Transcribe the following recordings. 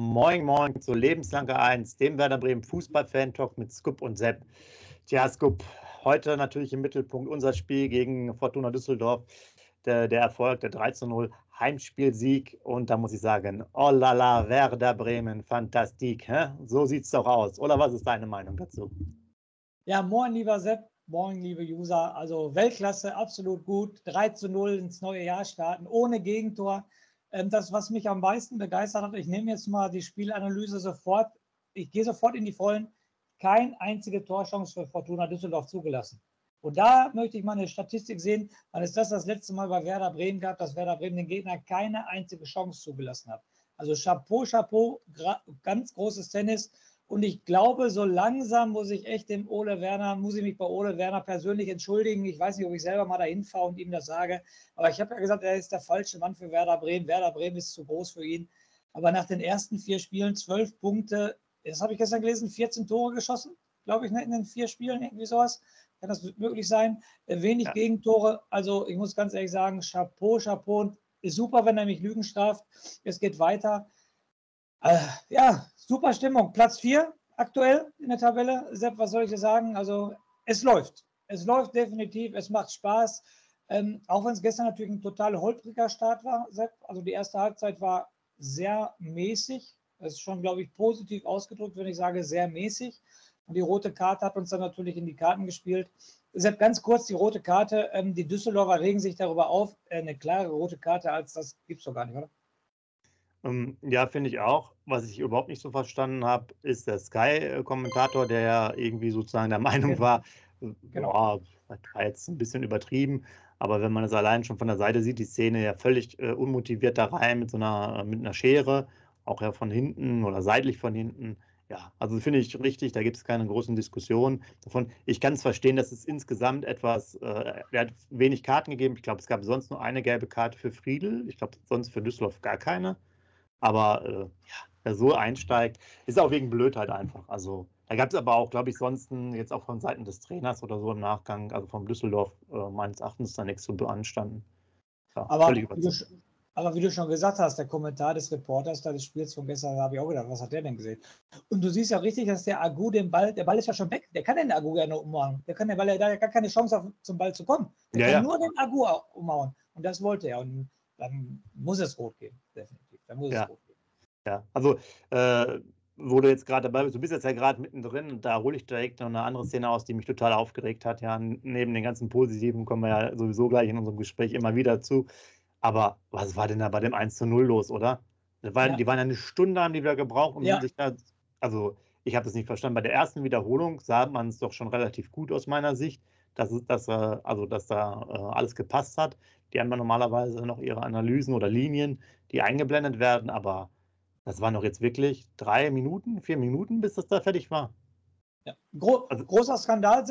Moin, moin zu Lebenslange 1, dem Werder Bremen Fußball-Fan-Talk mit Scoop und Sepp. Tja, Scoop, heute natürlich im Mittelpunkt unser Spiel gegen Fortuna Düsseldorf. Der, der Erfolg, der 13-0 Heimspielsieg. Und da muss ich sagen, oh la la, Werder Bremen, fantastik. Hä? So sieht es doch aus. Oder was ist deine Meinung dazu? Ja, moin, lieber Sepp. Moin, liebe User. Also Weltklasse, absolut gut. 3 zu 0 ins neue Jahr starten, ohne Gegentor. Ähm, das, was mich am meisten begeistert hat, ich nehme jetzt mal die Spielanalyse sofort, ich gehe sofort in die Vollen, kein einzige Torchance für Fortuna Düsseldorf zugelassen. Und da möchte ich mal eine Statistik sehen, wann ist das das letzte Mal bei Werder Bremen gab, dass Werder Bremen den Gegner keine einzige Chance zugelassen hat. Also Chapeau, Chapeau, ganz großes Tennis. Und ich glaube, so langsam muss ich echt dem Ole Werner, muss ich mich bei Ole Werner persönlich entschuldigen. Ich weiß nicht, ob ich selber mal dahin fahre und ihm das sage. Aber ich habe ja gesagt, er ist der falsche Mann für Werder Bremen. Werder Bremen ist zu groß für ihn. Aber nach den ersten vier Spielen zwölf Punkte, das habe ich gestern gelesen, 14 Tore geschossen, glaube ich, ne, in den vier Spielen, irgendwie sowas. Kann das möglich sein? Äh, wenig ja. Gegentore. Also ich muss ganz ehrlich sagen, Chapeau, Chapeau. Ist super, wenn er mich Lügen straft. Es geht weiter. Äh, ja, super Stimmung. Platz 4 aktuell in der Tabelle. Sepp, was soll ich dir sagen? Also, es läuft. Es läuft definitiv. Es macht Spaß. Ähm, auch wenn es gestern natürlich ein total holpriger Start war, Sepp. Also, die erste Halbzeit war sehr mäßig. Das ist schon, glaube ich, positiv ausgedrückt, wenn ich sage, sehr mäßig. Und die rote Karte hat uns dann natürlich in die Karten gespielt. Sepp, ganz kurz die rote Karte. Ähm, die Düsseldorfer regen sich darüber auf. Äh, eine klare rote Karte als das gibt es doch gar nicht, oder? Ähm, ja, finde ich auch. Was ich überhaupt nicht so verstanden habe, ist der Sky-Kommentator, der ja irgendwie sozusagen der Meinung war, genau. boah, war jetzt ein bisschen übertrieben. Aber wenn man es allein schon von der Seite sieht, die Szene ja völlig äh, unmotiviert da rein mit so einer, mit einer Schere, auch ja von hinten oder seitlich von hinten. Ja, also finde ich richtig, da gibt es keine großen Diskussionen davon. Ich kann es verstehen, dass es insgesamt etwas, äh, er hat wenig Karten gegeben. Ich glaube, es gab sonst nur eine gelbe Karte für Friedel. Ich glaube, sonst für Düsseldorf gar keine. Aber äh, ja, wer so einsteigt, ist auch wegen Blödheit einfach. Also da gab es aber auch, glaube ich, sonst jetzt auch von Seiten des Trainers oder so im Nachgang, also vom Düsseldorf äh, meines Erachtens da nichts zu beanstanden. Ja, aber, wie du, aber, wie du, schon gesagt hast, der Kommentar des Reporters da des Spiels von gestern, da habe ich auch gedacht, was hat der denn gesehen? Und du siehst ja richtig, dass der Agu den Ball, der Ball ist ja schon weg, der kann den Agu gerne umhauen. Der kann den Ball, ja gar keine Chance auf, zum Ball zu kommen. Der ja, kann ja. nur den Agu umhauen. Und das wollte er. Und dann muss es rot gehen, definitiv. Da muss ja. es hochgehen. Ja, also äh, wo du jetzt gerade dabei bist, du bist jetzt ja gerade mittendrin und da hole ich direkt noch eine andere Szene aus, die mich total aufgeregt hat. Ja, neben den ganzen Positiven kommen wir ja sowieso gleich in unserem Gespräch immer wieder zu. Aber was war denn da bei dem 1 zu 0 los, oder? War, ja. Die waren ja eine Stunde, haben die wieder gebraucht, um ja. sich da. Also, ich habe das nicht verstanden. Bei der ersten Wiederholung sah man es doch schon relativ gut aus meiner Sicht, dass, dass, also, dass da äh, alles gepasst hat. Die haben ja normalerweise noch ihre Analysen oder Linien, die eingeblendet werden, aber das waren doch jetzt wirklich drei Minuten, vier Minuten, bis das da fertig war. Ja. Gro also, großer Skandal.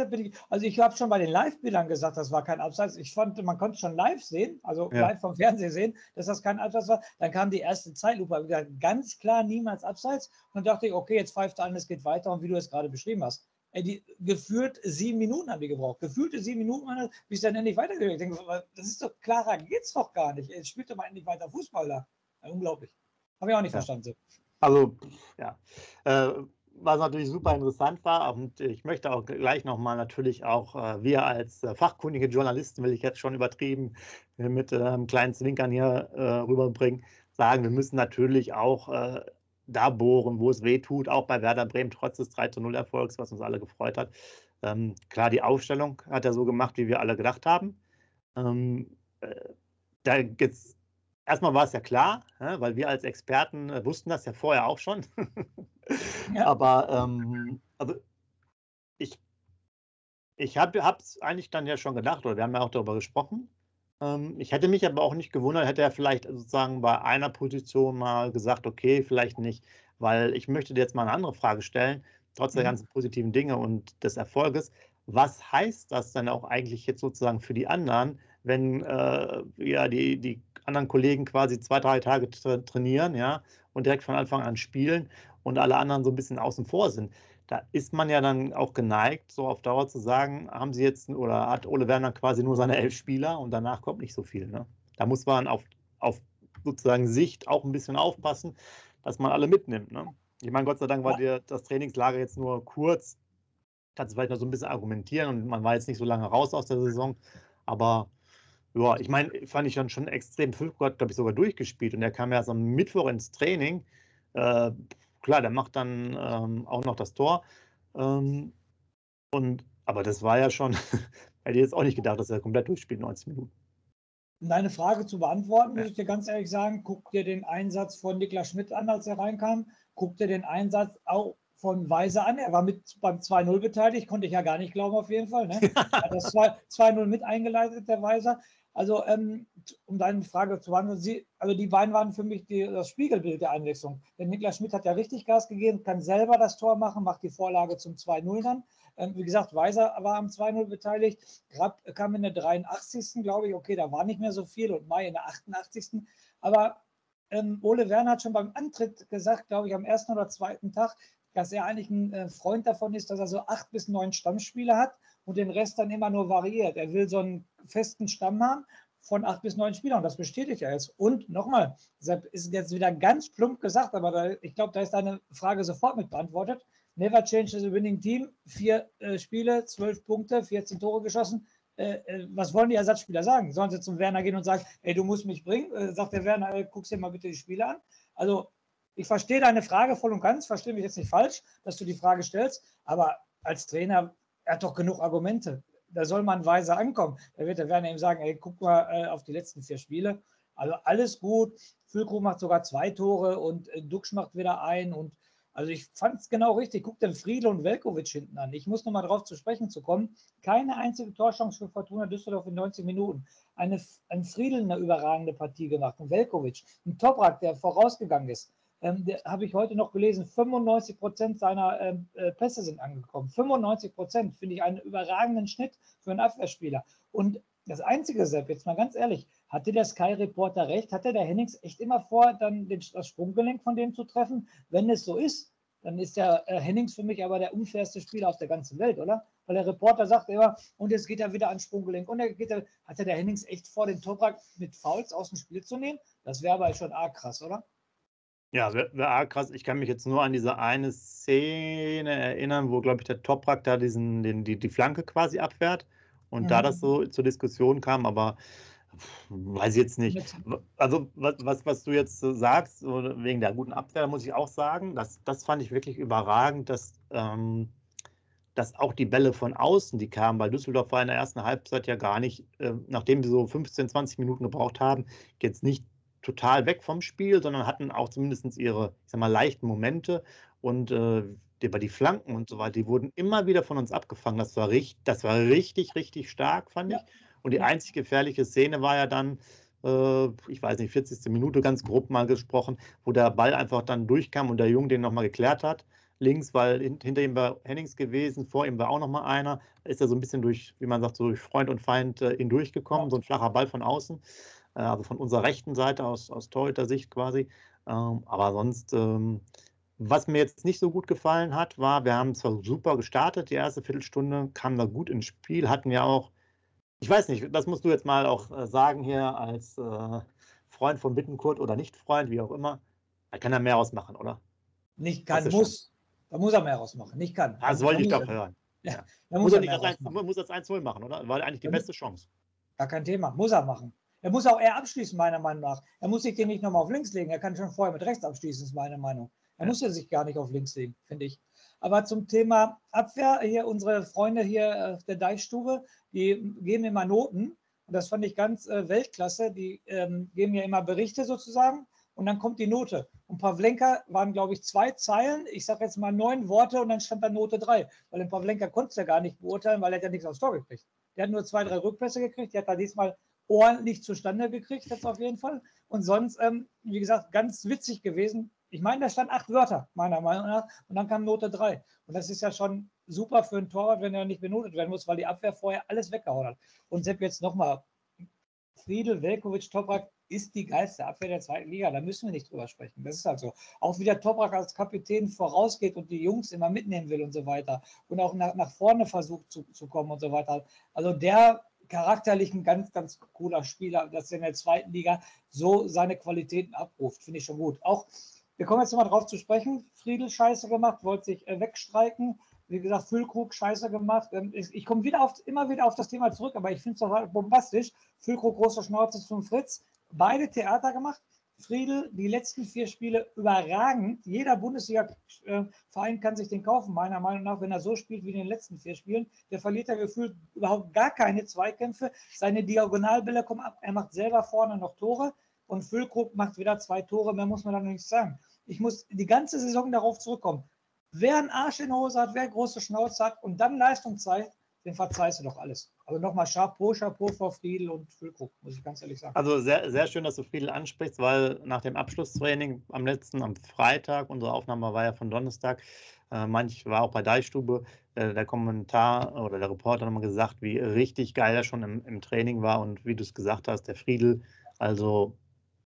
Also ich habe schon bei den Live-Bildern gesagt, das war kein Abseits. Ich fand, man konnte schon live sehen, also ja. live vom Fernseher sehen, dass das kein Abseits war. Dann kam die erste Zeitlupe, wieder ganz klar niemals Abseits. Und dann dachte ich, okay, jetzt pfeift an, es geht weiter. Und wie du es gerade beschrieben hast, die, gefühlt sieben Minuten haben die gebraucht. Gefühlte sieben Minuten, bis dann endlich weitergegangen. Ich denke, das ist doch klarer, geht's doch gar nicht. Jetzt spielt doch mal endlich weiter Fußball da. Ja, unglaublich. Habe ich auch nicht ja. verstanden. Also, ja. Äh, was natürlich super interessant war, und ich möchte auch gleich nochmal natürlich auch äh, wir als äh, fachkundige Journalisten, will ich jetzt schon übertrieben, äh, mit einem kleinen Zwinkern hier äh, rüberbringen, sagen, wir müssen natürlich auch äh, da bohren, wo es weh tut, auch bei Werder Bremen, trotz des 3-0-Erfolgs, was uns alle gefreut hat. Ähm, klar, die Aufstellung hat er so gemacht, wie wir alle gedacht haben. Ähm, äh, da gibt es erstmal war es ja klar, weil wir als Experten äh, wussten das ja vorher auch schon. ja. Aber ähm, also ich, ich habe es eigentlich dann ja schon gedacht, oder wir haben ja auch darüber gesprochen. Ähm, ich hätte mich aber auch nicht gewundert, hätte er vielleicht sozusagen bei einer Position mal gesagt, okay, vielleicht nicht, weil ich möchte dir jetzt mal eine andere Frage stellen, trotz der mhm. ganzen positiven Dinge und des Erfolges. Was heißt das denn auch eigentlich jetzt sozusagen für die anderen, wenn äh, ja die, die anderen Kollegen quasi zwei, drei Tage tra trainieren, ja, und direkt von Anfang an spielen und alle anderen so ein bisschen außen vor sind? Da ist man ja dann auch geneigt, so auf Dauer zu sagen, haben sie jetzt oder hat Ole Werner quasi nur seine elf Spieler und danach kommt nicht so viel. Ne? Da muss man auf, auf sozusagen Sicht auch ein bisschen aufpassen, dass man alle mitnimmt. Ne? Ich meine, Gott sei Dank war dir das Trainingslager jetzt nur kurz. Kannst du vielleicht noch so ein bisschen argumentieren und man war jetzt nicht so lange raus aus der Saison. Aber ja, ich meine, fand ich dann schon extrem. Füllkrug hat, glaube ich, sogar durchgespielt und er kam ja erst am Mittwoch ins Training. Äh, klar, der macht dann ähm, auch noch das Tor. Ähm, und, aber das war ja schon, hätte ich jetzt auch nicht gedacht, dass er komplett durchspielt, 90 Minuten. Um deine Frage zu beantworten, muss ich dir ganz ehrlich sagen, guck dir den Einsatz von Niklas Schmidt an, als er reinkam. Guck dir den Einsatz auch von Weiser an. Er war mit beim 2-0 beteiligt, konnte ich ja gar nicht glauben, auf jeden Fall. Ne? Er hat das 2-0 mit eingeleitet, der Weiser. Also, ähm, um deine Frage zu beantworten, Sie, also die beiden waren für mich die, das Spiegelbild der Einwechslung. Denn Niklas Schmidt hat ja richtig Gas gegeben, kann selber das Tor machen, macht die Vorlage zum 2-0 dann. Ähm, wie gesagt, Weiser war am 2-0 beteiligt. Grab kam in der 83. glaube ich. Okay, da war nicht mehr so viel und Mai in der 88. Aber ähm, Ole Werner hat schon beim Antritt gesagt, glaube ich, am ersten oder zweiten Tag, dass er eigentlich ein äh, Freund davon ist, dass er so acht bis neun Stammspieler hat und den Rest dann immer nur variiert. Er will so einen festen Stamm haben von acht bis neun Spielern. Und das bestätigt er jetzt. Und nochmal, deshalb ist jetzt wieder ganz plump gesagt, aber da, ich glaube, da ist deine Frage sofort mit beantwortet. Never change the winning team. Vier äh, Spiele, zwölf Punkte, 14 Tore geschossen. Äh, äh, was wollen die Ersatzspieler sagen? Sollen sie zum Werner gehen und sagen, ey, du musst mich bringen? Äh, sagt der Werner, äh, guckst dir mal bitte die Spiele an. Also, ich verstehe deine Frage voll und ganz, verstehe mich jetzt nicht falsch, dass du die Frage stellst, aber als Trainer er hat doch genug Argumente. Da soll man weise ankommen. Da wird der Werner ihm sagen, ey, guck mal äh, auf die letzten vier Spiele. Also alles gut. Füllkrug macht sogar zwei Tore und äh, Duxch macht wieder ein. Und also ich fand es genau richtig. Guck den Friedel und Velkovic hinten an. Ich muss nochmal darauf zu sprechen zu kommen. Keine einzige Torchance für Fortuna Düsseldorf in 90 Minuten. Eine, ein Friedel eine überragende Partie gemacht. Ein Velkovic, ein Toprak, der vorausgegangen ist ähm, habe ich heute noch gelesen, 95 Prozent seiner ähm, äh, Pässe sind angekommen. 95 Prozent finde ich einen überragenden Schnitt für einen Abwehrspieler. Und das Einzige, Sepp, jetzt mal ganz ehrlich, hatte der Sky-Reporter recht? Hatte der Hennings echt immer vor, dann den, das Sprunggelenk von dem zu treffen? Wenn es so ist, dann ist der äh, Hennings für mich aber der unfairste Spieler auf der ganzen Welt, oder? Weil der Reporter sagt immer, und jetzt geht er wieder ans Sprunggelenk. Und er geht, hatte der Hennings echt vor, den Toprak mit Fouls aus dem Spiel zu nehmen? Das wäre aber schon arg krass, oder? Ja, wäre wär krass. Ich kann mich jetzt nur an diese eine Szene erinnern, wo, glaube ich, der Toprak da diesen, den, die, die Flanke quasi abwehrt und mhm. da das so zur Diskussion kam, aber weiß ich jetzt nicht. Also, was, was, was du jetzt sagst, wegen der guten Abwehr, muss ich auch sagen, das, das fand ich wirklich überragend, dass, ähm, dass auch die Bälle von außen, die kamen, weil Düsseldorf war in der ersten Halbzeit ja gar nicht, äh, nachdem wir so 15, 20 Minuten gebraucht haben, jetzt nicht total weg vom Spiel, sondern hatten auch zumindest ihre, ich sag mal, leichten Momente und äh, über die Flanken und so weiter, die wurden immer wieder von uns abgefangen. Das war richtig, das war richtig, richtig stark, fand ja. ich. Und die einzig gefährliche Szene war ja dann, äh, ich weiß nicht, 40. Minute ganz grob mal gesprochen, wo der Ball einfach dann durchkam und der Junge den nochmal geklärt hat. Links, weil hinter ihm war Hennings gewesen, vor ihm war auch nochmal einer. Ist er so ein bisschen durch, wie man sagt, so durch Freund und Feind äh, hindurchgekommen, ja. so ein flacher Ball von außen. Äh, also von unserer rechten Seite aus, aus Torhüter-Sicht quasi. Ähm, aber sonst, ähm, was mir jetzt nicht so gut gefallen hat, war, wir haben zwar super gestartet, die erste Viertelstunde, kamen da gut ins Spiel, hatten ja auch, ich weiß nicht, das musst du jetzt mal auch äh, sagen hier als äh, Freund von Bittenkurt oder nicht Freund, wie auch immer. Da kann er mehr ausmachen, oder? Nicht kann, muss. Da muss er mehr ausmachen. Nicht kann. Ah, das wollte ich doch hören. Ja, Da muss, muss er, nicht das 1, muss das 1-0 machen, oder? War eigentlich die beste Chance. Gar kein Thema. Muss er machen. Er muss auch eher abschließen, meiner Meinung nach. Er muss sich den nicht nochmal auf links legen. Er kann schon vorher mit rechts abschließen, ist meine Meinung. Er ja. muss ja sich gar nicht auf links legen, finde ich. Aber zum Thema Abwehr, hier unsere Freunde hier auf der Deichstube, die geben immer Noten. Und das fand ich ganz äh, Weltklasse. Die ähm, geben ja immer Berichte sozusagen. Und dann kommt die Note. Und Pavlenka waren, glaube ich, zwei Zeilen. Ich sage jetzt mal neun Worte und dann stand da Note drei. Weil den Pavlenka konnte es ja gar nicht beurteilen, weil er ja nichts aufs Tor gekriegt. Der hat nur zwei, drei Rückpässe gekriegt. Der hat da diesmal ordentlich zustande gekriegt, jetzt auf jeden Fall. Und sonst, ähm, wie gesagt, ganz witzig gewesen. Ich meine, da stand acht Wörter, meiner Meinung nach, und dann kam Note drei. Und das ist ja schon super für einen Torwart, wenn er nicht benotet werden muss, weil die Abwehr vorher alles weggehauen hat. Und Sepp, jetzt nochmal, Friedel, Velkovic, Toprak ist die geilste Abwehr der zweiten Liga. Da müssen wir nicht drüber sprechen. Das ist halt so. Auch wie der Toprak als Kapitän vorausgeht und die Jungs immer mitnehmen will und so weiter. Und auch nach, nach vorne versucht zu, zu kommen und so weiter. Also der charakterlich ein ganz, ganz cooler Spieler, dass er in der zweiten Liga so seine Qualitäten abruft. Finde ich schon gut. Auch, wir kommen jetzt nochmal drauf zu sprechen. Friedel scheiße gemacht, wollte sich äh, wegstreiken. Wie gesagt, Füllkrug scheiße gemacht. Ähm, ich, ich komme wieder auf, immer wieder auf das Thema zurück, aber ich finde es doch bombastisch. Füllkrug, großer Schnauze zum Fritz. Beide Theater gemacht. Friedel, die letzten vier Spiele überragend. Jeder Bundesliga-Verein kann sich den kaufen, meiner Meinung nach, wenn er so spielt wie in den letzten vier Spielen. Der verliert ja gefühlt überhaupt gar keine Zweikämpfe. Seine Diagonalbälle kommen ab. Er macht selber vorne noch Tore und Füllkrug macht wieder zwei Tore. Mehr muss man da noch nicht sagen. Ich muss die ganze Saison darauf zurückkommen. Wer einen Arsch in der Hose hat, wer große Schnauze hat und dann Leistung zeigt, den verzeihst du doch alles. Also nochmal Chapeau, Chapeau vor Friedel und Füllkrug, muss ich ganz ehrlich sagen. Also sehr, sehr schön, dass du Friedel ansprichst, weil nach dem Abschlusstraining am letzten, am Freitag, unsere Aufnahme war ja von Donnerstag, äh, manch war auch bei Deichstube, äh, der Kommentar oder der Reporter hat mal gesagt, wie richtig geil er schon im, im Training war und wie du es gesagt hast, der Friedel, also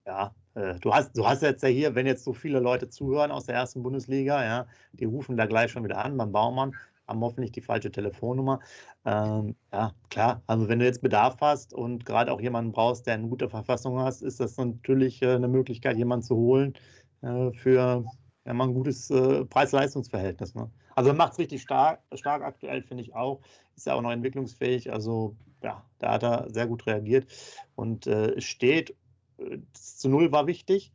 ja, äh, du hast, du hast jetzt ja hier, wenn jetzt so viele Leute zuhören aus der ersten Bundesliga, ja, die rufen da gleich schon wieder an beim Baumann haben hoffentlich die falsche Telefonnummer. Ähm, ja, klar, also wenn du jetzt Bedarf hast und gerade auch jemanden brauchst, der eine gute Verfassung hast, ist das natürlich äh, eine Möglichkeit, jemanden zu holen äh, für ja, mal ein gutes äh, Preis-Leistungs-Verhältnis. Ne? Also macht es richtig stark, stark aktuell, finde ich auch. Ist ja auch noch entwicklungsfähig. Also ja, da hat er sehr gut reagiert und äh, steht. Äh, zu Null war wichtig.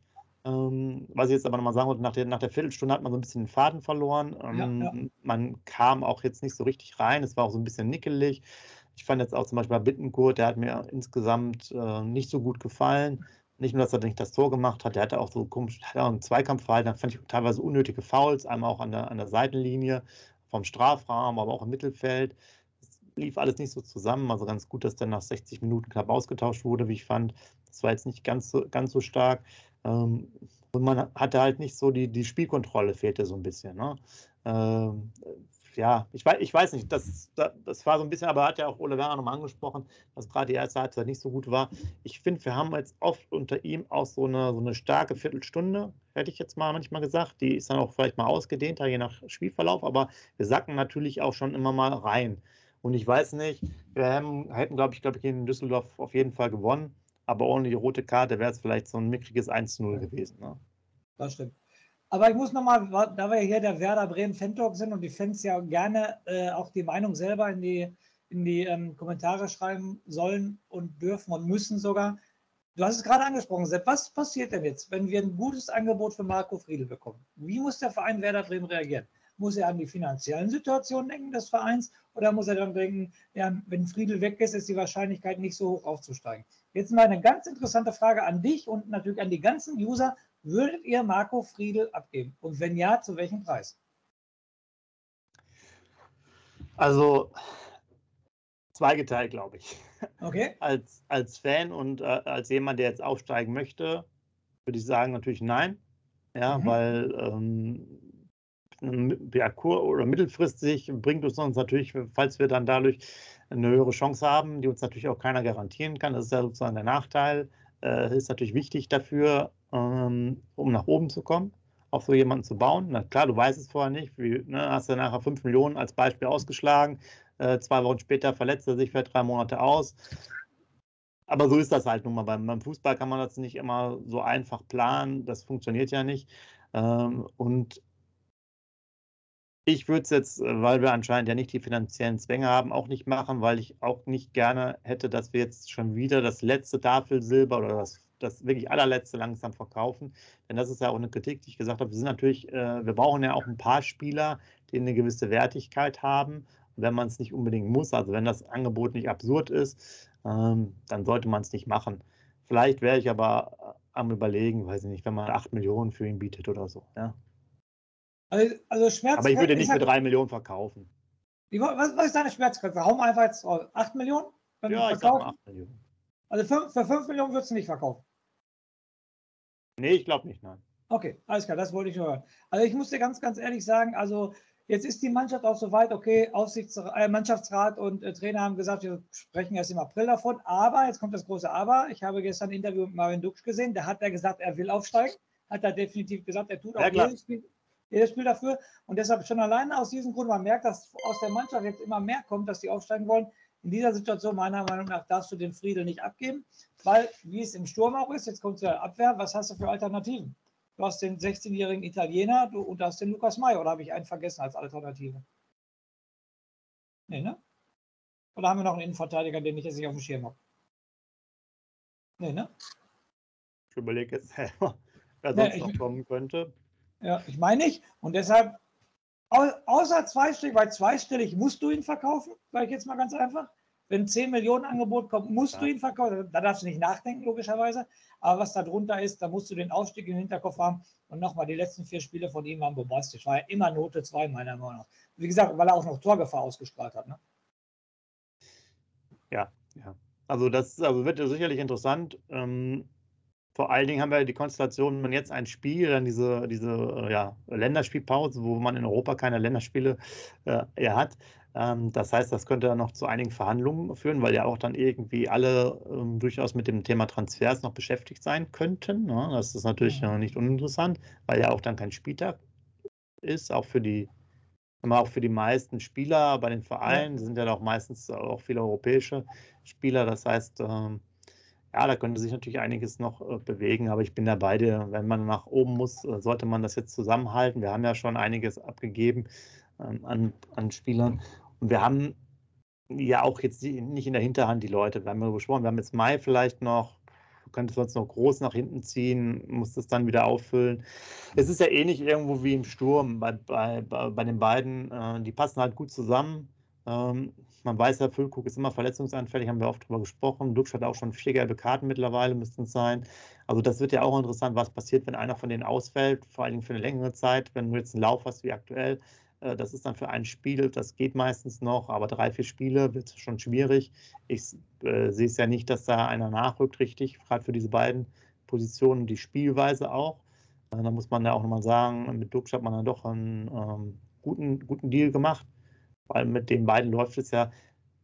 Ähm, was ich jetzt aber nochmal sagen wollte, nach der, nach der Viertelstunde hat man so ein bisschen den Faden verloren. Ähm, ja, ja. Man kam auch jetzt nicht so richtig rein. Es war auch so ein bisschen nickelig. Ich fand jetzt auch zum Beispiel bei Bittenkurt, der hat mir insgesamt äh, nicht so gut gefallen. Nicht nur, dass er nicht das Tor gemacht hat, der hatte auch so komisch, hat auch einen Zweikampfverhalten, da fand ich teilweise unnötige Fouls, einmal auch an der, an der Seitenlinie vom Strafraum, aber auch im Mittelfeld. Es lief alles nicht so zusammen. Also ganz gut, dass der nach 60 Minuten knapp ausgetauscht wurde, wie ich fand. Das war jetzt nicht ganz so, ganz so stark. Ähm, und man hatte halt nicht so die, die Spielkontrolle, fehlte so ein bisschen. Ne? Ähm, ja, ich weiß, ich weiß nicht, das, das war so ein bisschen, aber hat ja auch Ole Werner nochmal angesprochen, dass gerade die erste Halbzeit nicht so gut war. Ich finde, wir haben jetzt oft unter ihm auch so eine, so eine starke Viertelstunde, hätte ich jetzt mal manchmal gesagt. Die ist dann auch vielleicht mal ausgedehnter, je nach Spielverlauf, aber wir sacken natürlich auch schon immer mal rein. Und ich weiß nicht, wir haben, hätten, glaube ich, glaube ich, in Düsseldorf auf jeden Fall gewonnen aber ohne die rote Karte wäre es vielleicht so ein mickriges 1-0 gewesen. Ne? Das stimmt. Aber ich muss nochmal, da wir hier der Werder Bremen Fan-Talk sind und die Fans ja gerne äh, auch die Meinung selber in die, in die ähm, Kommentare schreiben sollen und dürfen und müssen sogar. Du hast es gerade angesprochen, Sepp. Was passiert denn jetzt, wenn wir ein gutes Angebot für Marco Friedel bekommen? Wie muss der Verein Werder Bremen reagieren? Muss er an die finanziellen Situationen denken des Vereins oder muss er dann denken, ja, wenn Friedel weg ist, ist die Wahrscheinlichkeit nicht so hoch aufzusteigen? Jetzt mal eine ganz interessante Frage an dich und natürlich an die ganzen User. Würdet ihr Marco Friedel abgeben? Und wenn ja, zu welchem Preis? Also zweigeteilt, glaube ich. Okay. Als, als Fan und äh, als jemand, der jetzt aufsteigen möchte, würde ich sagen natürlich nein. Ja, mhm. weil ähm, ja, kur- oder mittelfristig bringt es uns natürlich, falls wir dann dadurch eine höhere Chance haben, die uns natürlich auch keiner garantieren kann. Das ist ja sozusagen der Nachteil. Äh, ist natürlich wichtig dafür, ähm, um nach oben zu kommen, auf so jemanden zu bauen. Na klar, du weißt es vorher nicht. Wie, ne, hast du nachher 5 Millionen als Beispiel ausgeschlagen. Äh, zwei Wochen später verletzt er sich für drei Monate aus. Aber so ist das halt nun mal. Beim, beim Fußball kann man das nicht immer so einfach planen. Das funktioniert ja nicht. Ähm, und ich würde es jetzt, äh, weil wir anscheinend ja nicht die finanziellen Zwänge haben, auch nicht machen, weil ich auch nicht gerne hätte, dass wir jetzt schon wieder das letzte Tafelsilber oder das, das wirklich allerletzte langsam verkaufen. Denn das ist ja auch eine Kritik, die ich gesagt habe. Wir sind natürlich, äh, wir brauchen ja auch ein paar Spieler, die eine gewisse Wertigkeit haben. Wenn man es nicht unbedingt muss, also wenn das Angebot nicht absurd ist, ähm, dann sollte man es nicht machen. Vielleicht wäre ich aber äh, am überlegen, weiß ich nicht, wenn man 8 Millionen für ihn bietet oder so. Ja. Also, also Schmerz Aber ich würde nicht für 3 Millionen verkaufen. was, was, ist deine Schmerzgrenze? Hau einfach jetzt 8 Millionen? Ja, ich sag mal 8 Millionen. Also für, für 5 Millionen würdest du nicht verkaufen? Nee, ich glaube nicht, nein. Okay, alles klar, das wollte ich nur hören. Also ich muss dir ganz, ganz ehrlich sagen, also jetzt ist die Mannschaft auch so weit, okay, Aufsichtsrat, äh, Mannschaftsrat und äh, Trainer haben gesagt, wir sprechen erst im April davon, aber, jetzt kommt das große Aber, ich habe gestern ein Interview mit Marvin Duksch gesehen, da hat er gesagt, er will aufsteigen, hat er definitiv gesagt, er tut auch ja, jedes, Spiel, jedes Spiel dafür und deshalb schon alleine aus diesem Grund, man merkt, dass aus der Mannschaft jetzt immer mehr kommt, dass die aufsteigen wollen, in dieser Situation, meiner Meinung nach, darfst du den Friedel nicht abgeben, weil, wie es im Sturm auch ist, jetzt kommt zur Abwehr, was hast du für Alternativen? Du hast den 16-jährigen Italiener du, und du hast den Lukas May, oder habe ich einen vergessen als Alternative? Nee, ne? Oder haben wir noch einen Innenverteidiger, den ich jetzt nicht auf dem Schirm habe? Nee, ne? Ich überlege jetzt selber, wer sonst nee, noch kommen könnte. Ja, ich meine nicht. Und deshalb, außer zweistellig, weil zweistellig musst du ihn verkaufen, sage ich jetzt mal ganz einfach. Wenn 10 Millionen Angebot kommt, musst ja. du ihn verkaufen. Da darfst du nicht nachdenken, logischerweise. Aber was da drunter ist, da musst du den Aufstieg im Hinterkopf haben. Und nochmal, die letzten vier Spiele von ihm waren bombastisch. War ja immer Note 2, meiner Meinung nach. Wie gesagt, weil er auch noch Torgefahr ausgestrahlt hat. Ne? Ja, ja. Also das also wird sicherlich interessant. Ähm, vor allen Dingen haben wir die Konstellation, wenn man jetzt ein Spiel, dann diese, diese äh, ja, Länderspielpause, wo man in Europa keine Länderspiele äh, hat. Ähm, das heißt, das könnte noch zu einigen Verhandlungen führen, weil ja auch dann irgendwie alle ähm, durchaus mit dem Thema Transfers noch beschäftigt sein könnten. Ne? Das ist natürlich äh, nicht uninteressant, weil ja auch dann kein Spieltag ist, auch für die auch für die meisten Spieler bei den Vereinen sind ja auch meistens auch viele europäische Spieler. Das heißt, ähm, ja, da könnte sich natürlich einiges noch äh, bewegen, aber ich bin da bei dir. Wenn man nach oben muss, äh, sollte man das jetzt zusammenhalten. Wir haben ja schon einiges abgegeben ähm, an, an Spielern und wir haben ja auch jetzt nicht in der Hinterhand die Leute. Wir haben ja gesprochen, wir haben jetzt Mai vielleicht noch, könnte sonst noch groß nach hinten ziehen, muss das dann wieder auffüllen. Es ist ja ähnlich irgendwo wie im Sturm bei, bei, bei den beiden. Äh, die passen halt gut zusammen. Ähm, man weiß ja, Füllkrug ist immer verletzungsanfällig, haben wir oft darüber gesprochen. Dux hat auch schon vier gelbe Karten mittlerweile, müssten es sein. Also das wird ja auch interessant, was passiert, wenn einer von denen ausfällt, vor allen Dingen für eine längere Zeit, wenn du jetzt einen Lauf hast wie aktuell. Äh, das ist dann für ein Spiel, das geht meistens noch, aber drei, vier Spiele wird schon schwierig. Ich äh, sehe es ja nicht, dass da einer nachrückt, richtig, gerade für diese beiden Positionen, die Spielweise auch. Äh, da muss man ja auch nochmal sagen, mit Dux hat man dann doch einen ähm, guten, guten Deal gemacht, weil mit den beiden läuft es ja,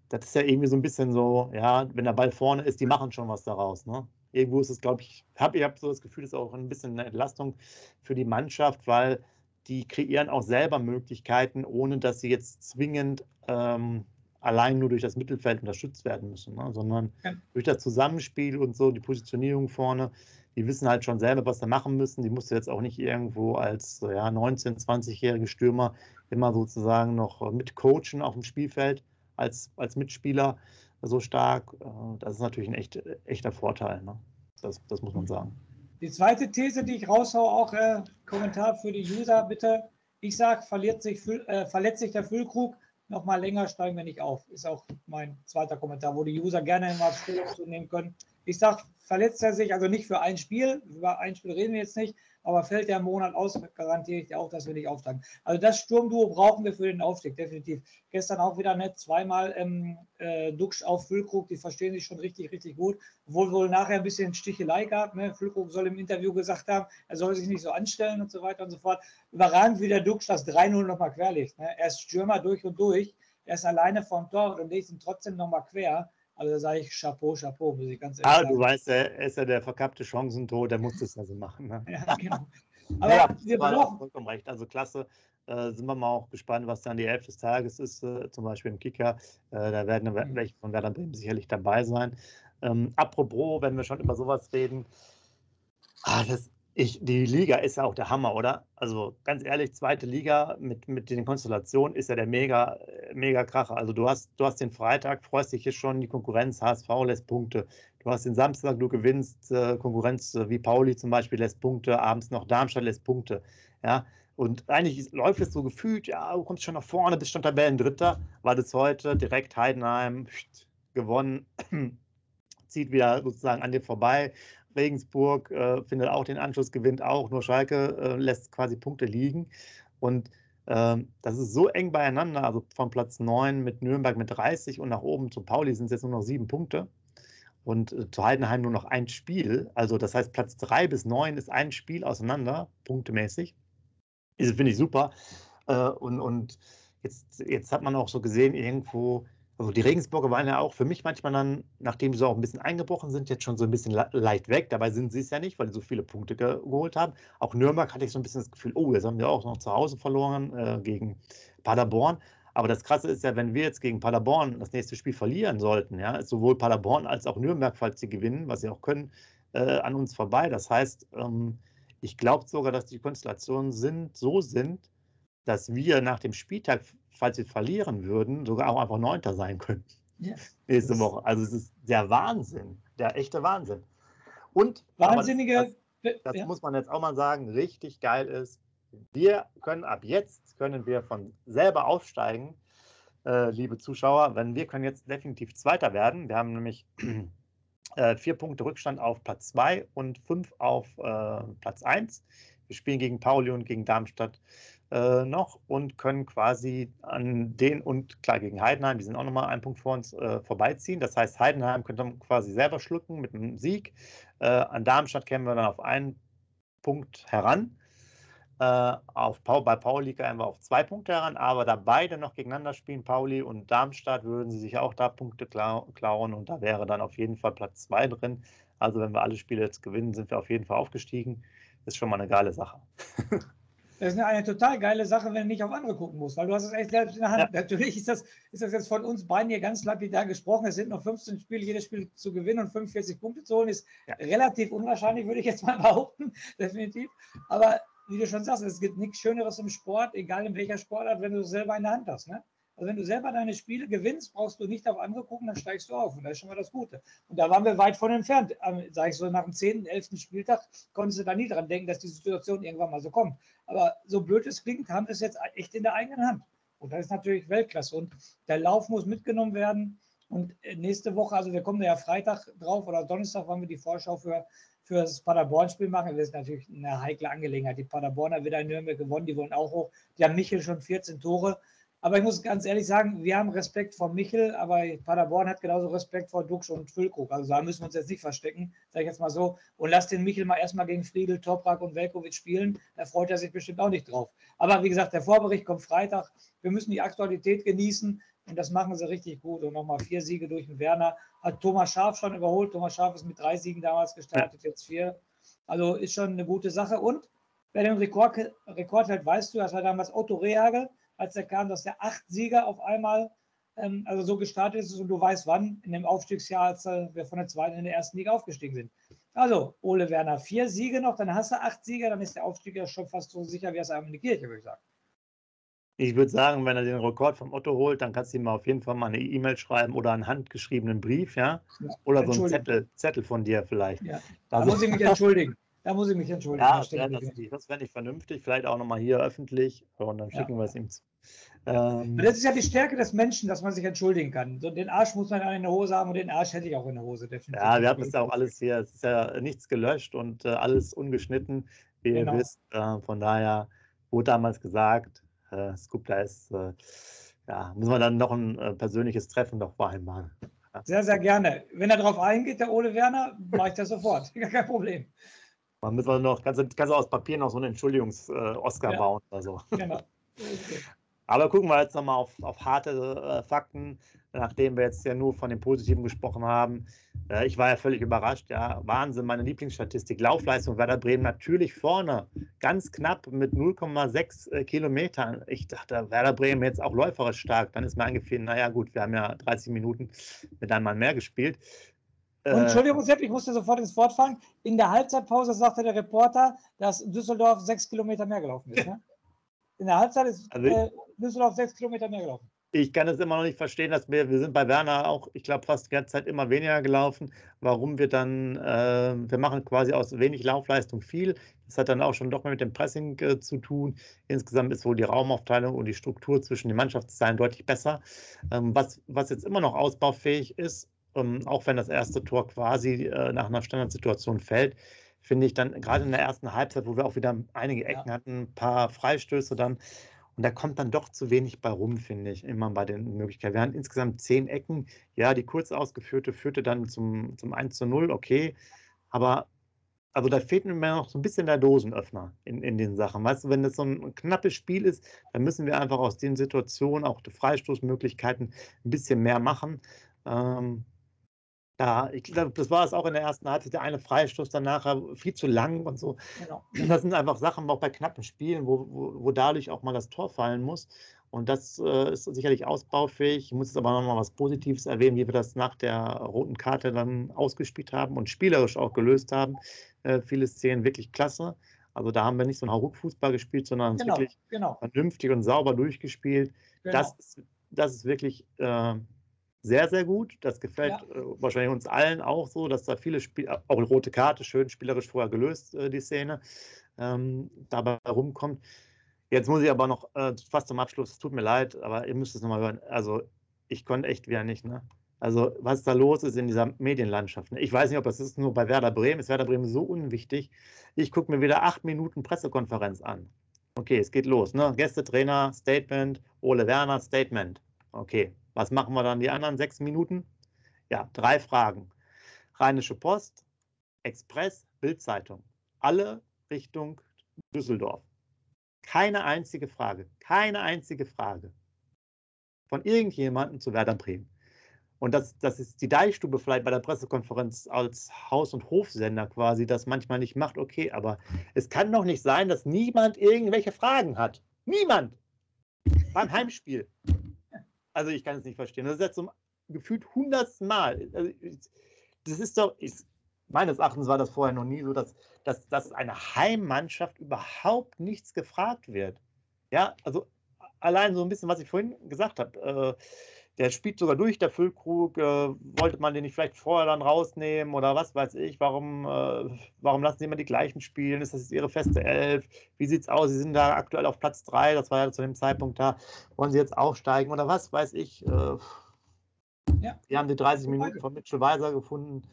das ist ja irgendwie so ein bisschen so, ja, wenn der Ball vorne ist, die machen schon was daraus. Ne? Irgendwo ist es, glaube ich, hab, ich habe so das Gefühl, es ist auch ein bisschen eine Entlastung für die Mannschaft, weil die kreieren auch selber Möglichkeiten, ohne dass sie jetzt zwingend ähm, allein nur durch das Mittelfeld unterstützt werden müssen, ne? sondern ja. durch das Zusammenspiel und so, die Positionierung vorne, die wissen halt schon selber, was sie machen müssen. Die musst du jetzt auch nicht irgendwo als ja, 19-, 20-jährige Stürmer immer sozusagen noch mitcoachen auf dem Spielfeld als, als Mitspieler so stark. Äh, das ist natürlich ein echt, echter Vorteil. Ne? Das, das muss man sagen. Die zweite These, die ich raushaue, auch äh, Kommentar für die User, bitte. Ich sage, verliert sich, äh, verletzt sich der Füllkrug, noch mal länger steigen wir nicht auf. Ist auch mein zweiter Kommentar, wo die User gerne immer Stellung zu nehmen können. Ich sage, verletzt er sich, also nicht für ein Spiel, über ein Spiel reden wir jetzt nicht, aber fällt der Monat aus, garantiere ich dir auch, dass wir nicht aufsteigen. Also das Sturmduo brauchen wir für den Aufstieg, definitiv. Gestern auch wieder nett, zweimal ähm, äh, Duxch auf Füllkrug, die verstehen sich schon richtig, richtig gut. Obwohl wohl nachher ein bisschen Stichelei gab. Ne? Füllkrug soll im Interview gesagt haben, er soll sich nicht so anstellen und so weiter und so fort. Überragend, wie der Duxch das 3-0 nochmal querlegt. Ne? Er ist Stürmer durch und durch. Er ist alleine vom Tor und legt ihn trotzdem nochmal quer. Also da sage ich Chapeau, Chapeau, muss ich ganz ehrlich ah, sagen. du weißt, er ist ja der verkappte Chancentod, der muss das also machen. Ne? Ja, genau. Aber ja, wir brauchen... vollkommen recht. Also klasse. Äh, sind wir mal auch gespannt, was dann die Elf des Tages ist, äh, zum Beispiel im Kicker. Äh, da werden mhm. welche von Werder Bremen sicherlich dabei sein. Ähm, apropos, wenn wir schon über sowas reden, ah, das, ich, die Liga ist ja auch der Hammer, oder? Also ganz ehrlich, zweite Liga mit, mit den Konstellationen ist ja der mega, mega Kracher. Also du hast, du hast den Freitag, freust dich hier schon, die Konkurrenz, HSV lässt Punkte. Du hast den Samstag, du gewinnst, äh, Konkurrenz äh, wie Pauli zum Beispiel lässt Punkte, abends noch Darmstadt lässt Punkte. Ja, und eigentlich läuft es so gefühlt, ja, du kommst schon nach vorne, bist schon Tabellendritter, war das heute direkt Heidenheim gewonnen, zieht wieder sozusagen an dir vorbei, Regensburg äh, findet auch den Anschluss, gewinnt auch, nur Schalke äh, lässt quasi Punkte liegen. Und ähm, das ist so eng beieinander, also von Platz 9 mit Nürnberg mit 30 und nach oben zu Pauli sind es jetzt nur noch sieben Punkte. und äh, zu Heidenheim nur noch ein Spiel. Also das heißt, Platz 3 bis 9 ist ein Spiel auseinander, punktemäßig. Das finde ich super. Äh, und und jetzt, jetzt hat man auch so gesehen, irgendwo, also die Regensburger waren ja auch für mich manchmal dann, nachdem sie auch ein bisschen eingebrochen sind, jetzt schon so ein bisschen leicht weg. Dabei sind sie es ja nicht, weil sie so viele Punkte ge geholt haben. Auch Nürnberg hatte ich so ein bisschen das Gefühl, oh, jetzt haben wir auch noch zu Hause verloren äh, gegen Paderborn. Aber das Krasse ist ja, wenn wir jetzt gegen Paderborn das nächste Spiel verlieren sollten, ja, ist sowohl Paderborn als auch Nürnberg, falls sie gewinnen, was sie auch können, äh, an uns vorbei. Das heißt, ähm, ich glaube sogar, dass die Konstellationen sind, so sind, dass wir nach dem Spieltag, falls wir verlieren würden, sogar auch einfach Neunter sein könnten. Ja. Nächste Woche. Also es ist der Wahnsinn, der echte Wahnsinn. Und wahnsinnige. Das, das ja. muss man jetzt auch mal sagen, richtig geil ist. Wir können ab jetzt können wir von selber aufsteigen, äh, liebe Zuschauer. Wenn wir können jetzt definitiv Zweiter werden. Wir haben nämlich äh, vier Punkte Rückstand auf Platz 2 und fünf auf äh, Platz 1. Wir spielen gegen Pauli und gegen Darmstadt äh, noch und können quasi an den und klar gegen Heidenheim, die sind auch nochmal einen Punkt vor uns, äh, vorbeiziehen. Das heißt, Heidenheim könnte man quasi selber schlucken mit einem Sieg. Äh, an Darmstadt kämen wir dann auf einen Punkt heran. Äh, auf Paul, bei Pauli kämen wir auf zwei Punkte heran, aber da beide noch gegeneinander spielen, Pauli und Darmstadt, würden sie sich auch da Punkte klauen und da wäre dann auf jeden Fall Platz zwei drin. Also wenn wir alle Spiele jetzt gewinnen, sind wir auf jeden Fall aufgestiegen. Ist schon mal eine geile Sache. Das ist eine, total geile Sache, wenn du nicht auf andere gucken musst, weil du hast es echt selbst in der Hand. Ja. Natürlich ist das, ist das jetzt von uns beiden hier ganz lapidar gesprochen. Es sind noch 15 Spiele, jedes Spiel zu gewinnen und 45 Punkte zu holen, ist ja. relativ unwahrscheinlich, würde ich jetzt mal behaupten, definitiv. Aber wie du schon sagst, es gibt nichts Schöneres im Sport, egal in welcher Sportart, wenn du es selber in der Hand hast. Ne? Also wenn du selber deine Spiele gewinnst, brauchst du nicht auf andere gucken, dann steigst du auf. Und das ist schon mal das Gute. Und da waren wir weit von entfernt. Ähm, Sage ich so, nach dem 10., 11. Spieltag konntest du da nie dran denken, dass die Situation irgendwann mal so kommt. Aber so blöd es klingt, haben es jetzt echt in der eigenen Hand. Und das ist natürlich Weltklasse. Und der Lauf muss mitgenommen werden. Und äh, nächste Woche, also wir kommen ja Freitag drauf oder Donnerstag, wollen wir die Vorschau für, für das Paderborn-Spiel machen. Das ist natürlich eine heikle Angelegenheit. Die Paderborner wieder in Nürnberg gewonnen, die wollen auch hoch. Die haben Michel schon 14 Tore. Aber ich muss ganz ehrlich sagen, wir haben Respekt vor Michel, aber Paderborn hat genauso Respekt vor Dux und Füllkrug. Also da müssen wir uns jetzt nicht verstecken, sage ich jetzt mal so. Und lass den Michel mal erstmal gegen Friedel, Toprak und Velkovic spielen. Da freut er sich bestimmt auch nicht drauf. Aber wie gesagt, der Vorbericht kommt Freitag. Wir müssen die Aktualität genießen und das machen sie richtig gut. Und nochmal vier Siege durch den Werner. Hat Thomas Scharf schon überholt. Thomas Scharf ist mit drei Siegen damals gestartet, jetzt vier. Also ist schon eine gute Sache. Und wer den Rekord, Rekord hält, weißt du, das war damals Otto Rehagel als er kam, dass der acht Sieger auf einmal ähm, also so gestartet ist und du weißt wann, in dem Aufstiegsjahr, als äh, wir von der zweiten in der ersten Liga aufgestiegen sind. Also, Ole Werner, vier Siege noch, dann hast du acht Sieger, dann ist der Aufstieg ja schon fast so sicher wie das einmal in die Kirche, würde ich sagen. Ich würde sagen, wenn er den Rekord vom Otto holt, dann kannst du ihm auf jeden Fall mal eine E-Mail schreiben oder einen handgeschriebenen Brief, ja? Oder so einen Zettel, Zettel von dir vielleicht. Ja. Da also, muss ich mich entschuldigen. Da muss ich mich entschuldigen. Ja, ja das, das wäre nicht vernünftig. Vielleicht auch nochmal hier öffentlich und dann schicken ja. wir es ihm zu. Ähm, das ist ja die Stärke des Menschen, dass man sich entschuldigen kann. So, den Arsch muss man in der Hose haben und den Arsch hätte ich auch in der Hose, definitiv. Ja, wir hatten es ja auch alles hier. Es ist ja nichts gelöscht und äh, alles ungeschnitten, wie genau. ihr wisst. Äh, von daher wurde damals gesagt, äh, Skupla ist, äh, ja, müssen wir dann noch ein äh, persönliches Treffen noch vereinbaren. Sehr, sehr gerne. Wenn er darauf eingeht, der Ole Werner, mache ich das sofort. Gar kein Problem. Man müssen wir noch, kannst du, kannst du aus Papier noch so einen Entschuldigungs-Oscar äh, ja. bauen oder so. Genau. Aber gucken wir jetzt nochmal auf, auf harte äh, Fakten, nachdem wir jetzt ja nur von den Positiven gesprochen haben. Äh, ich war ja völlig überrascht. Ja, Wahnsinn, meine Lieblingsstatistik. Laufleistung Werder Bremen natürlich vorne, ganz knapp mit 0,6 äh, Kilometern. Ich dachte, Werder Bremen jetzt auch läuferisch stark. Dann ist mir eingefallen, naja, gut, wir haben ja 30 Minuten mit einem Mann mehr gespielt. Und äh, Entschuldigung, Sepp, ich musste sofort ins Wort fallen. In der Halbzeitpause sagte der Reporter, dass Düsseldorf sechs Kilometer mehr gelaufen ist. Ne? In der Halbzeit ist also äh, Düsseldorf sechs Kilometer mehr gelaufen. Ich kann es immer noch nicht verstehen, dass wir, wir sind bei Werner auch, ich glaube, fast die ganze Zeit immer weniger gelaufen. Warum wir dann, äh, wir machen quasi aus wenig Laufleistung viel. Das hat dann auch schon doch mal mit dem Pressing äh, zu tun. Insgesamt ist wohl die Raumaufteilung und die Struktur zwischen den Mannschaftsteilen deutlich besser. Ähm, was, was jetzt immer noch ausbaufähig ist, ähm, auch wenn das erste Tor quasi äh, nach einer Standardsituation fällt, finde ich dann gerade in der ersten Halbzeit, wo wir auch wieder einige Ecken ja. hatten, ein paar Freistöße dann. Und da kommt dann doch zu wenig bei rum, finde ich, immer bei den Möglichkeiten. Wir haben insgesamt zehn Ecken. Ja, die kurz ausgeführte führte dann zum, zum 1 zu 0, okay. Aber also da fehlt mir noch so ein bisschen der Dosenöffner in, in den Sachen. Weißt du, wenn das so ein knappes Spiel ist, dann müssen wir einfach aus den Situationen, auch die Freistoßmöglichkeiten, ein bisschen mehr machen. Ähm, ja, ich glaube, das war es auch in der ersten Halbzeit. Der eine Freistoß danach viel zu lang und so. Genau. Das sind einfach Sachen, auch bei knappen Spielen, wo, wo, wo dadurch auch mal das Tor fallen muss. Und das äh, ist sicherlich ausbaufähig. Ich muss jetzt aber nochmal was Positives erwähnen, wie wir das nach der roten Karte dann ausgespielt haben und spielerisch auch gelöst haben. Äh, viele Szenen wirklich klasse. Also da haben wir nicht so einen Hauruck-Fußball gespielt, sondern genau, wirklich genau. vernünftig und sauber durchgespielt. Genau. Das, ist, das ist wirklich äh, sehr, sehr gut. Das gefällt ja. äh, wahrscheinlich uns allen auch so, dass da viele Spiel, auch eine rote Karte, schön spielerisch vorher gelöst, äh, die Szene, ähm, dabei rumkommt. Jetzt muss ich aber noch äh, fast zum Abschluss, es tut mir leid, aber ihr müsst es nochmal hören. Also, ich konnte echt wieder nicht, ne? Also, was da los ist in dieser Medienlandschaft. Ne? Ich weiß nicht, ob das ist nur bei Werder Bremen. Ist Werder Bremen so unwichtig? Ich gucke mir wieder acht Minuten Pressekonferenz an. Okay, es geht los. Ne? Gästetrainer, Statement, Ole Werner, Statement. Okay, was machen wir dann die anderen sechs Minuten? Ja, drei Fragen. Rheinische Post, Express, Bildzeitung. Alle Richtung Düsseldorf. Keine einzige Frage, keine einzige Frage von irgendjemandem zu Werder Bremen. Und das, das ist die Deichstube vielleicht bei der Pressekonferenz als Haus- und Hofsender quasi, das manchmal nicht macht, okay, aber es kann doch nicht sein, dass niemand irgendwelche Fragen hat. Niemand! Beim Heimspiel. Also ich kann es nicht verstehen. Das ist jetzt so gefühlt hundertsten Mal. Also, das ist doch, ich, meines Erachtens war das vorher noch nie so, dass, dass, dass eine Heimmannschaft überhaupt nichts gefragt wird. Ja, also allein so ein bisschen, was ich vorhin gesagt habe. Äh, der spielt sogar durch, der Füllkrug. Äh, wollte man den nicht vielleicht vorher dann rausnehmen oder was weiß ich? Warum, äh, warum lassen sie immer die gleichen spielen? Ist das jetzt ihre feste Elf? Wie sieht es aus? Sie sind da aktuell auf Platz 3, das war ja zu dem Zeitpunkt da. Wollen sie jetzt aufsteigen oder was weiß ich? Äh, ja. Die haben die 30 Minuten von Mitchell Weiser gefunden.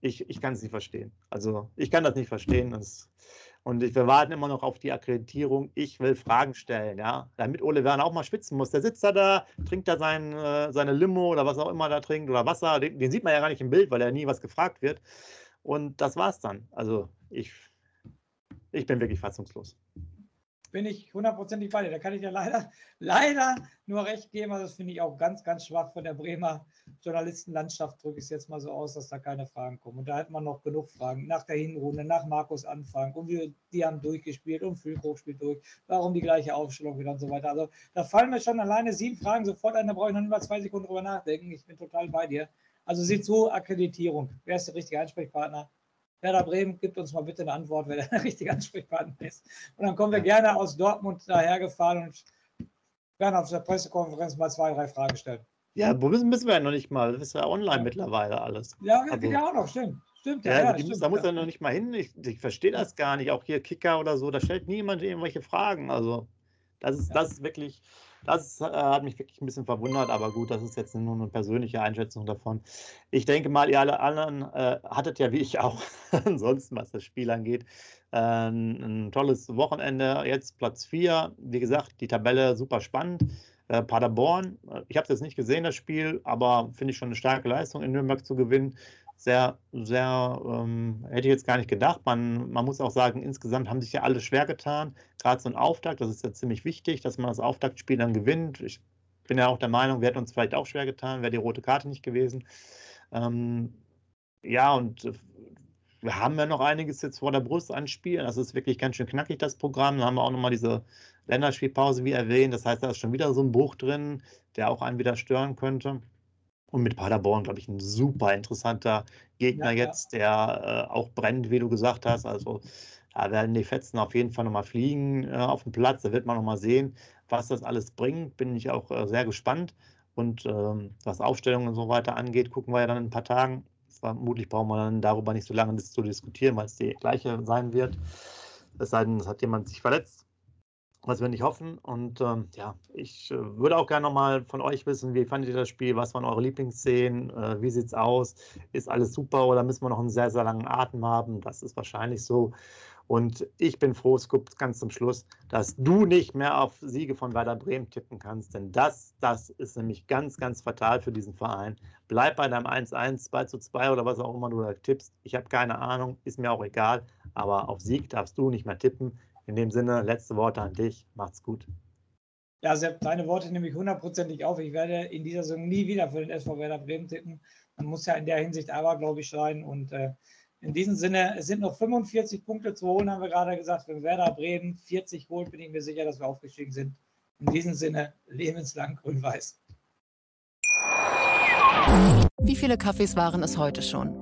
Ich, ich kann es nicht verstehen. Also, ich kann das nicht verstehen. Das, und wir warten immer noch auf die Akkreditierung. Ich will Fragen stellen, ja, damit Ole Werner auch mal schwitzen muss. Der sitzt da da, trinkt da sein, äh, seine Limo oder was auch immer da trinkt oder Wasser. Den, den, sieht man ja gar nicht im Bild, weil er nie was gefragt wird. Und das war's dann. Also ich, ich bin wirklich fassungslos bin ich hundertprozentig bei dir. Da kann ich ja leider, leider nur recht geben. Also das finde ich auch ganz, ganz schwach von der Bremer Journalistenlandschaft, drücke ich es jetzt mal so aus, dass da keine Fragen kommen. Und da hat man noch genug Fragen. Nach der Hinrunde, nach Markus Anfang, und wir, die haben durchgespielt und Füllkrug spielt durch. Warum die gleiche Aufstellung wieder und so weiter. Also da fallen mir schon alleine sieben Fragen sofort ein, da brauche ich noch nicht mal zwei Sekunden drüber nachdenken. Ich bin total bei dir. Also sieh zu, Akkreditierung. Wer ist der richtige Ansprechpartner? Werder Bremen, gibt uns mal bitte eine Antwort, wer der richtige Ansprechpartner ist. Und dann kommen wir gerne aus Dortmund dahergefahren und werden auf der Pressekonferenz mal zwei, drei Fragen stellen. Ja, wo müssen, müssen wir ja noch nicht mal. Das ist ja online ja. mittlerweile alles. Ja, also, ja auch noch, stimmt. Stimmt, ja, ja, stimmt, da muss er noch nicht mal hin. Ich, ich verstehe das gar nicht. Auch hier Kicker oder so, da stellt niemand irgendwelche Fragen. Also, das ist, das ist wirklich, das äh, hat mich wirklich ein bisschen verwundert, aber gut, das ist jetzt nur eine persönliche Einschätzung davon. Ich denke mal, ihr alle anderen äh, hattet ja wie ich auch ansonsten, was das Spiel angeht, äh, ein tolles Wochenende. Jetzt Platz 4. Wie gesagt, die Tabelle super spannend. Äh, Paderborn, äh, ich habe es jetzt nicht gesehen, das Spiel, aber finde ich schon eine starke Leistung in Nürnberg zu gewinnen sehr, sehr, ähm, hätte ich jetzt gar nicht gedacht. Man, man muss auch sagen, insgesamt haben sich ja alle schwer getan. Gerade so ein Auftakt, das ist ja ziemlich wichtig, dass man das Auftaktspiel dann gewinnt. Ich bin ja auch der Meinung, wir hätten uns vielleicht auch schwer getan, wäre die rote Karte nicht gewesen. Ähm, ja, und äh, wir haben ja noch einiges jetzt vor der Brust an Spielen. Das ist wirklich ganz schön knackig, das Programm. Dann haben wir auch nochmal diese Länderspielpause, wie erwähnt. Das heißt, da ist schon wieder so ein Bruch drin, der auch einen wieder stören könnte. Und mit Paderborn, glaube ich, ein super interessanter Gegner ja, jetzt, der äh, auch brennt, wie du gesagt hast. Also da werden die Fetzen auf jeden Fall nochmal fliegen äh, auf dem Platz. Da wird man nochmal sehen, was das alles bringt. Bin ich auch äh, sehr gespannt. Und ähm, was Aufstellungen und so weiter angeht, gucken wir ja dann in ein paar Tagen. Vermutlich brauchen wir dann darüber nicht so lange zu diskutieren, weil es die gleiche sein wird. Es sei denn, es hat jemand sich verletzt. Was wir nicht hoffen. Und ähm, ja, ich äh, würde auch gerne nochmal von euch wissen, wie fandet ihr das Spiel? Was waren eure Lieblingsszenen? Äh, wie sieht es aus? Ist alles super oder müssen wir noch einen sehr, sehr langen Atem haben? Das ist wahrscheinlich so. Und ich bin froh, es gibt ganz zum Schluss, dass du nicht mehr auf Siege von Werder Bremen tippen kannst, denn das, das ist nämlich ganz, ganz fatal für diesen Verein. Bleib bei deinem 1-1, 2-2 oder was auch immer du da tippst. Ich habe keine Ahnung, ist mir auch egal, aber auf Sieg darfst du nicht mehr tippen. In dem Sinne, letzte Worte an dich. Macht's gut. Ja, Sepp, deine Worte nehme ich hundertprozentig auf. Ich werde in dieser Saison nie wieder für den SV Werder Bremen tippen. Man muss ja in der Hinsicht aber, glaube ich, sein. Und äh, in diesem Sinne, es sind noch 45 Punkte zu holen, haben wir gerade gesagt. Wenn Werder Bremen 40 holt, bin ich mir sicher, dass wir aufgestiegen sind. In diesem Sinne, lebenslang grün-weiß. Wie viele Kaffees waren es heute schon?